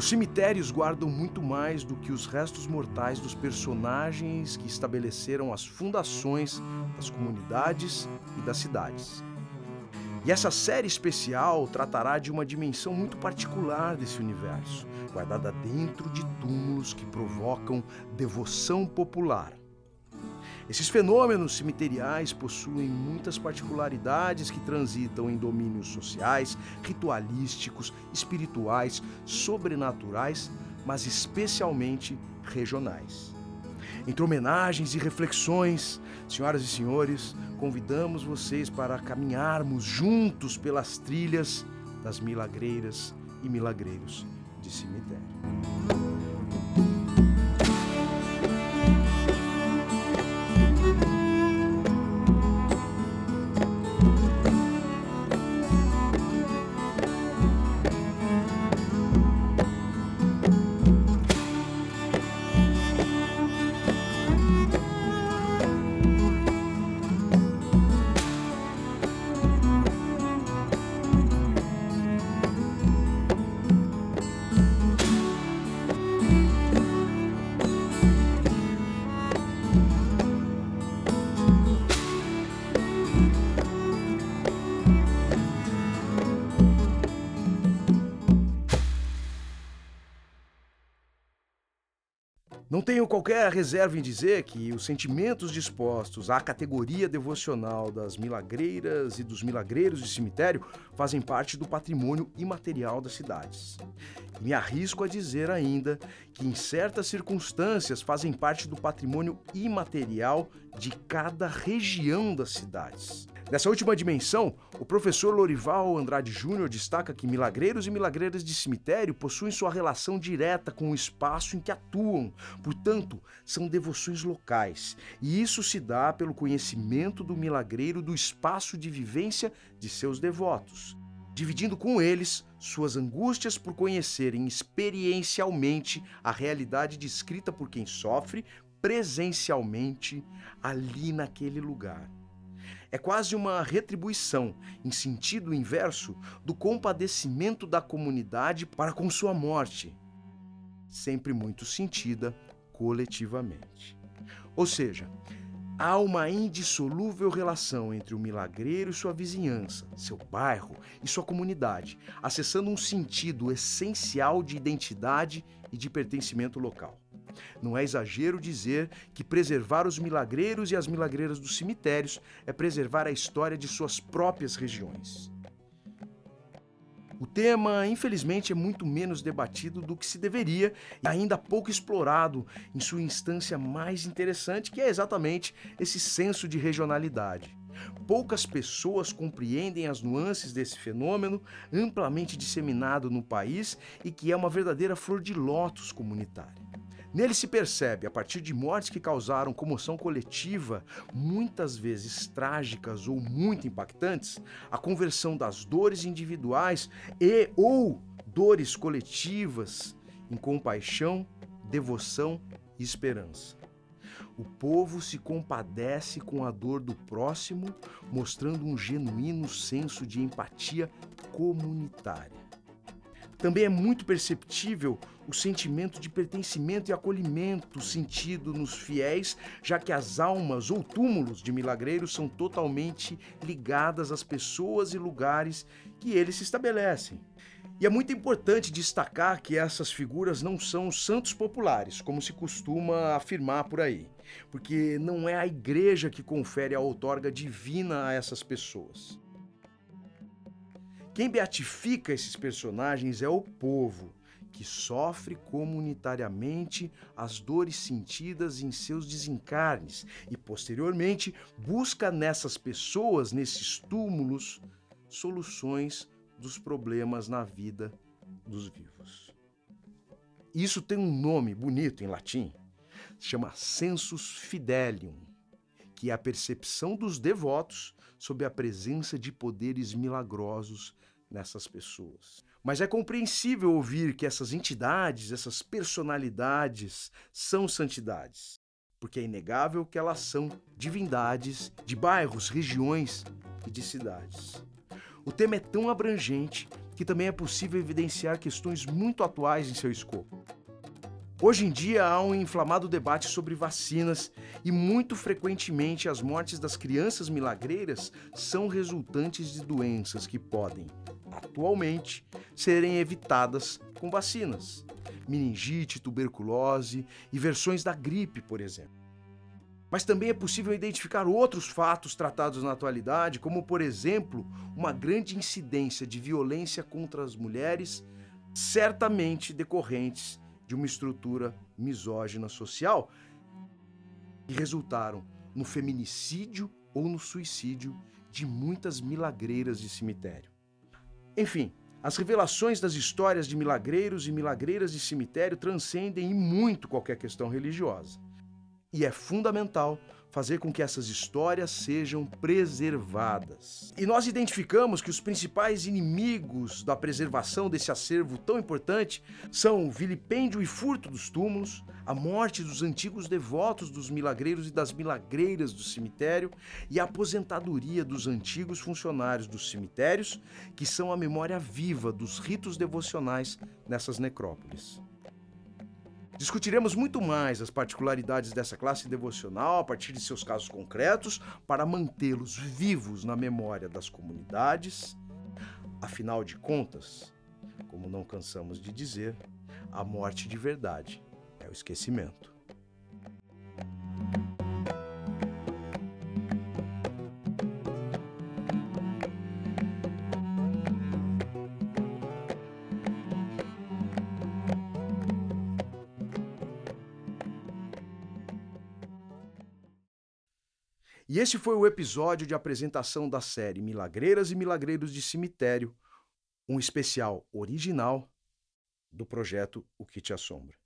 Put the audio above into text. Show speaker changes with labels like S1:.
S1: Os cemitérios guardam muito mais do que os restos mortais dos personagens que estabeleceram as fundações das comunidades e das cidades. E essa série especial tratará de uma dimensão muito particular desse universo, guardada dentro de túmulos que provocam devoção popular. Esses fenômenos cemiteriais possuem muitas particularidades que transitam em domínios sociais, ritualísticos, espirituais, sobrenaturais, mas especialmente regionais. Entre homenagens e reflexões, senhoras e senhores, convidamos vocês para caminharmos juntos pelas trilhas das milagreiras e milagreiros de cemitério. Não tenho qualquer reserva em dizer que os sentimentos dispostos à categoria devocional das milagreiras e dos milagreiros de cemitério fazem parte do patrimônio imaterial das cidades. Me arrisco a dizer ainda que, em certas circunstâncias, fazem parte do patrimônio imaterial de cada região das cidades. Nessa última dimensão, o professor Lorival Andrade Júnior destaca que milagreiros e milagreiras de cemitério possuem sua relação direta com o espaço em que atuam, portanto, são devoções locais. E isso se dá pelo conhecimento do milagreiro do espaço de vivência de seus devotos, dividindo com eles suas angústias por conhecerem experiencialmente a realidade descrita por quem sofre presencialmente ali naquele lugar. É quase uma retribuição, em sentido inverso, do compadecimento da comunidade para com sua morte, sempre muito sentida coletivamente. Ou seja, há uma indissolúvel relação entre o milagreiro e sua vizinhança, seu bairro e sua comunidade, acessando um sentido essencial de identidade e de pertencimento local. Não é exagero dizer que preservar os milagreiros e as milagreiras dos cemitérios é preservar a história de suas próprias regiões. O tema, infelizmente, é muito menos debatido do que se deveria e ainda pouco explorado em sua instância mais interessante, que é exatamente esse senso de regionalidade. Poucas pessoas compreendem as nuances desse fenômeno, amplamente disseminado no país e que é uma verdadeira flor de lótus comunitária. Nele se percebe, a partir de mortes que causaram comoção coletiva, muitas vezes trágicas ou muito impactantes, a conversão das dores individuais e ou dores coletivas em compaixão, devoção e esperança. O povo se compadece com a dor do próximo, mostrando um genuíno senso de empatia comunitária. Também é muito perceptível o sentimento de pertencimento e acolhimento sentido nos fiéis, já que as almas ou túmulos de milagreiros são totalmente ligadas às pessoas e lugares que eles se estabelecem. E é muito importante destacar que essas figuras não são santos populares, como se costuma afirmar por aí, porque não é a igreja que confere a outorga divina a essas pessoas. Quem beatifica esses personagens é o povo, que sofre comunitariamente as dores sentidas em seus desencarnes e, posteriormente, busca nessas pessoas, nesses túmulos, soluções dos problemas na vida dos vivos. Isso tem um nome bonito em latim, chama sensus fidelium, que é a percepção dos devotos sobre a presença de poderes milagrosos nessas pessoas. Mas é compreensível ouvir que essas entidades, essas personalidades, são santidades, porque é inegável que elas são divindades de bairros, regiões e de cidades. O tema é tão abrangente que também é possível evidenciar questões muito atuais em seu escopo. Hoje em dia há um inflamado debate sobre vacinas e muito frequentemente as mortes das crianças milagreiras são resultantes de doenças que podem, atualmente, serem evitadas com vacinas. Meningite, tuberculose e versões da gripe, por exemplo. Mas também é possível identificar outros fatos tratados na atualidade, como, por exemplo, uma grande incidência de violência contra as mulheres, certamente decorrentes de uma estrutura misógina social que resultaram no feminicídio ou no suicídio de muitas milagreiras de cemitério. Enfim, as revelações das histórias de milagreiros e milagreiras de cemitério transcendem em muito qualquer questão religiosa. E é fundamental fazer com que essas histórias sejam preservadas. E nós identificamos que os principais inimigos da preservação desse acervo tão importante são o vilipêndio e furto dos túmulos, a morte dos antigos devotos dos milagreiros e das milagreiras do cemitério e a aposentadoria dos antigos funcionários dos cemitérios, que são a memória viva dos ritos devocionais nessas necrópolis. Discutiremos muito mais as particularidades dessa classe devocional a partir de seus casos concretos para mantê-los vivos na memória das comunidades. Afinal de contas, como não cansamos de dizer, a morte de verdade é o esquecimento. E este foi o episódio de apresentação da série Milagreiras e Milagreiros de Cemitério, um especial original do projeto O que te assombra.